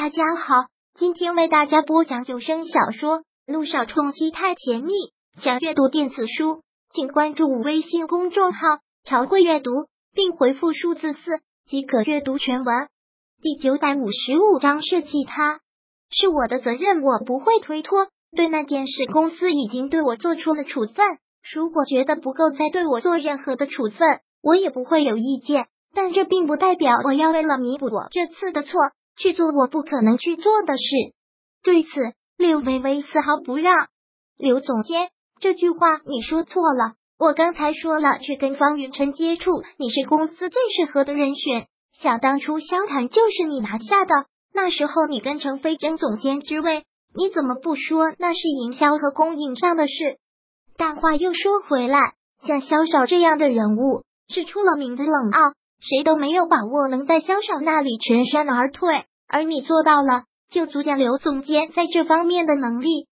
大家好，今天为大家播讲有声小说《路上冲击太甜蜜》。想阅读电子书，请关注微信公众号“朝会阅读”，并回复数字四即可阅读全文。第九百五十五章设计他是我的责任，我不会推脱。对那件事，公司已经对我做出了处分。如果觉得不够，再对我做任何的处分，我也不会有意见。但这并不代表我要为了弥补我这次的错。去做我不可能去做的事。对此，柳微微丝毫不让。刘总监，这句话你说错了。我刚才说了，去跟方云晨接触，你是公司最适合的人选。想当初，萧谈就是你拿下的。那时候你跟程飞争总监之位，你怎么不说那是营销和供应上的事？但话又说回来，像萧少这样的人物，是出了名的冷傲。谁都没有把握能在萧少那里全身而退，而你做到了，就足见刘总监在这方面的能力。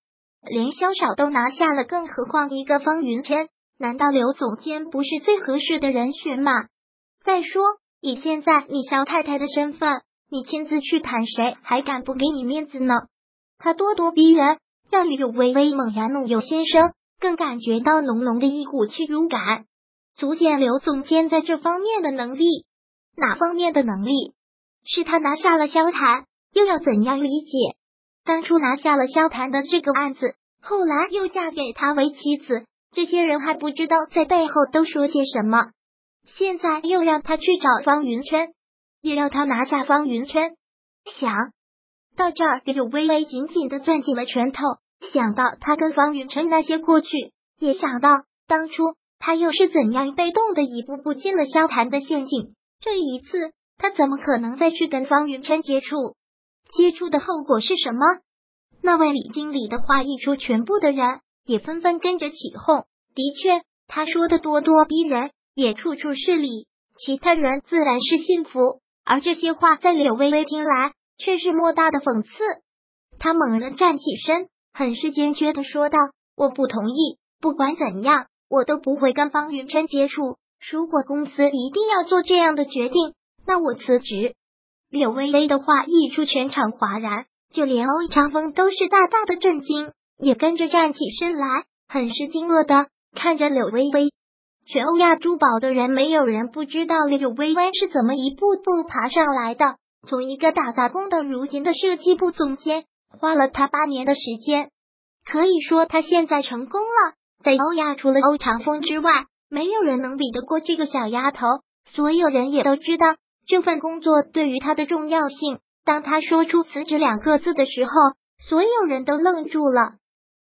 连萧少都拿下了，更何况一个方云琛？难道刘总监不是最合适的人选吗？再说，以现在你萧太太的身份，你亲自去谈，谁还敢不给你面子呢？他咄咄逼人，让柳微微猛然怒有先生，更感觉到浓浓的一股屈辱感。足见刘总监在这方面的能力，哪方面的能力？是他拿下了萧谈，又要怎样理解？当初拿下了萧谈的这个案子，后来又嫁给他为妻子，这些人还不知道在背后都说些什么。现在又让他去找方云琛，也要他拿下方云琛。想到这儿，柳微微紧紧的攥紧了拳头，想到他跟方云琛那些过去，也想到当初。他又是怎样被动的一步步进了萧谈的陷阱？这一次，他怎么可能再去跟方云琛接触？接触的后果是什么？那位李经理的话一出，全部的人也纷纷跟着起哄。的确，他说的咄咄逼人，也处处是理，其他人自然是信服。而这些话在柳微微听来，却是莫大的讽刺。他猛然站起身，很是坚决的说道：“我不同意，不管怎样。”我都不会跟方云琛接触。如果公司一定要做这样的决定，那我辞职。柳微微的话一出，全场哗然，就连欧长风都是大大的震惊，也跟着站起身来，很是惊愕的看着柳微微。全欧亚珠宝的人，没有人不知道柳微微是怎么一步步爬上来的。从一个打杂工到如今的设计部总监，花了他八年的时间，可以说他现在成功了。在欧亚，除了欧长风之外，没有人能比得过这个小丫头。所有人也都知道这份工作对于他的重要性。当他说出辞职两个字的时候，所有人都愣住了。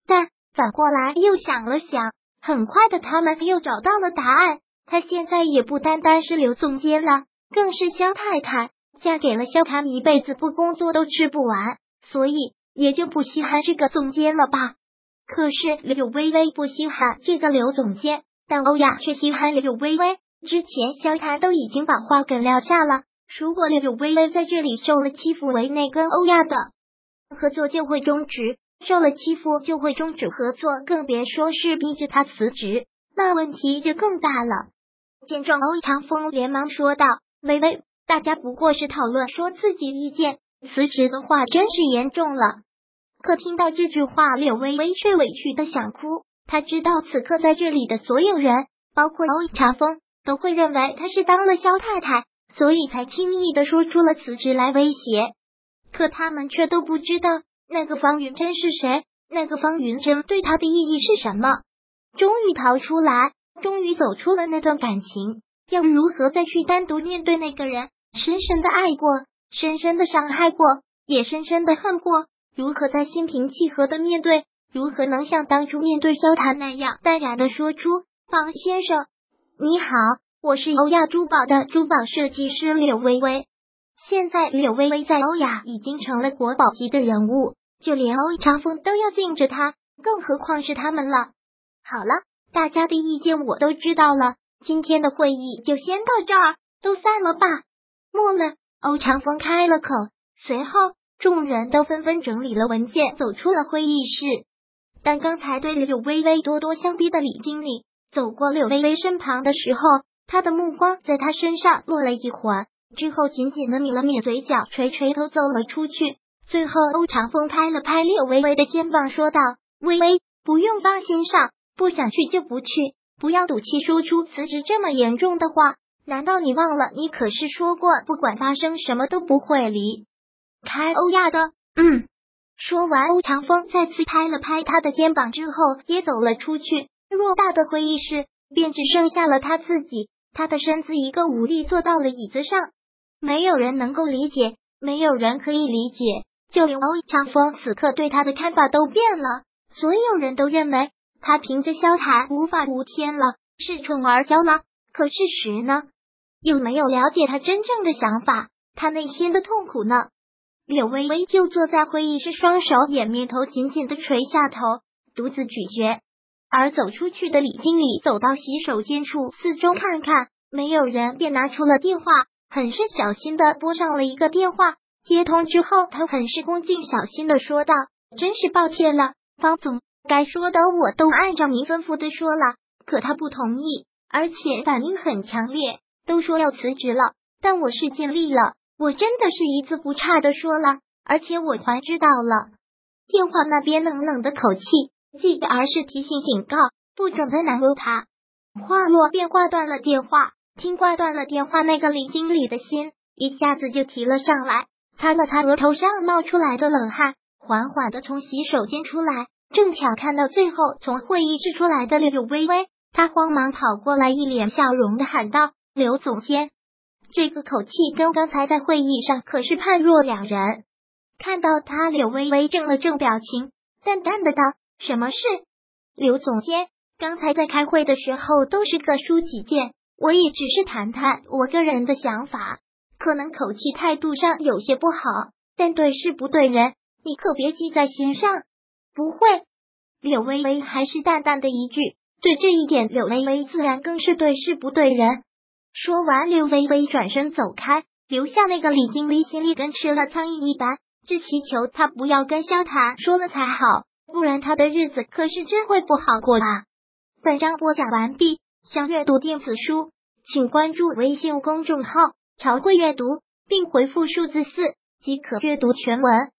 但反过来又想了想，很快的，他们又找到了答案。他现在也不单单是刘总监了，更是肖太太。嫁给了萧谈，一辈子不工作都吃不完，所以也就不稀罕这个总监了吧。可是柳微微不稀罕这个刘总监，但欧亚却稀罕柳微微。之前萧谈都已经把话给撂下了，如果柳微微在这里受了欺负，为内跟欧亚的合作就会终止；受了欺负就会终止合作，更别说是逼着他辞职，那问题就更大了。见状，欧长风连忙说道：“微微，大家不过是讨论，说自己意见，辞职的话真是严重了。”可听到这句话，柳微微却委屈的想哭。他知道此刻在这里的所有人，包括欧长风，都会认为他是当了萧太太，所以才轻易的说出了辞职来威胁。可他们却都不知道那个方云珍是谁，那个方云珍对他的意义是什么。终于逃出来，终于走出了那段感情，要如何再去单独面对那个人？深深的爱过，深深的伤害过，也深深的恨过。如何再心平气和的面对？如何能像当初面对萧谈那样淡然的说出“方先生，你好，我是欧亚珠宝的珠宝设计师柳微微。”现在柳微微在欧亚已经成了国宝级的人物，就连欧长风都要敬着她，更何况是他们了。好了，大家的意见我都知道了，今天的会议就先到这儿，都散了吧。末了，欧长风开了口，随后。众人都纷纷整理了文件，走出了会议室。但刚才对柳微微咄咄相逼的李经理走过柳微微身旁的时候，他的目光在她身上落了一会儿，之后紧紧的抿了抿嘴角，垂垂头走了出去。最后，欧长风拍了拍柳微微的肩膀，说道：“微微，不用放心上，不想去就不去，不要赌气说出辞职这么严重的话。难道你忘了，你可是说过，不管发生什么都不会离开欧亚的？”嗯。说完，欧长风再次拍了拍他的肩膀之后，也走了出去。偌大的会议室，便只剩下了他自己。他的身子一个无力坐到了椅子上，没有人能够理解，没有人可以理解。就连欧长风此刻对他的看法都变了。所有人都认为他凭着萧谈无法无天了，是宠而骄了。可事实呢？又没有了解他真正的想法，他内心的痛苦呢？柳微微就坐在会议室，双手掩面头紧紧的垂下头，独自咀嚼。而走出去的李经理走到洗手间处，四周看看，没有人，便拿出了电话，很是小心的拨上了一个电话。接通之后，他很是恭敬小心的说道：“真是抱歉了，方总，该说的我都按照您吩咐的说了，可他不同意，而且反应很强烈，都说要辞职了。但我是尽力了，我真的是一字不差的说了，而且我还知道了。”电话那边冷冷的口气。记，而是提醒警告，不准再难为他。话落便挂断了电话。听挂断了电话，那个李经理的心一下子就提了上来，擦了擦额头上冒出来的冷汗，缓缓的从洗手间出来，正巧看到最后从会议室出来的柳微微，他慌忙跑过来，一脸笑容的喊道：“刘总监。”这个口气跟刚才在会议上可是判若两人。看到他，柳微微正了正表情，淡淡的道。什么事，刘总监？刚才在开会的时候都是各抒己见，我也只是谈谈我个人的想法，可能口气态度上有些不好，但对事不对人，你可别记在心上。不会，柳微微还是淡淡的一句，对这一点，柳微微自然更是对事不对人。说完，柳微微转身走开，留下那个李经理心里跟吃了苍蝇一般，只祈求他不要跟萧谈说了才好。不然他的日子可是真会不好过啊！本章播讲完毕，想阅读电子书，请关注微信公众号“朝会阅读”，并回复数字四即可阅读全文。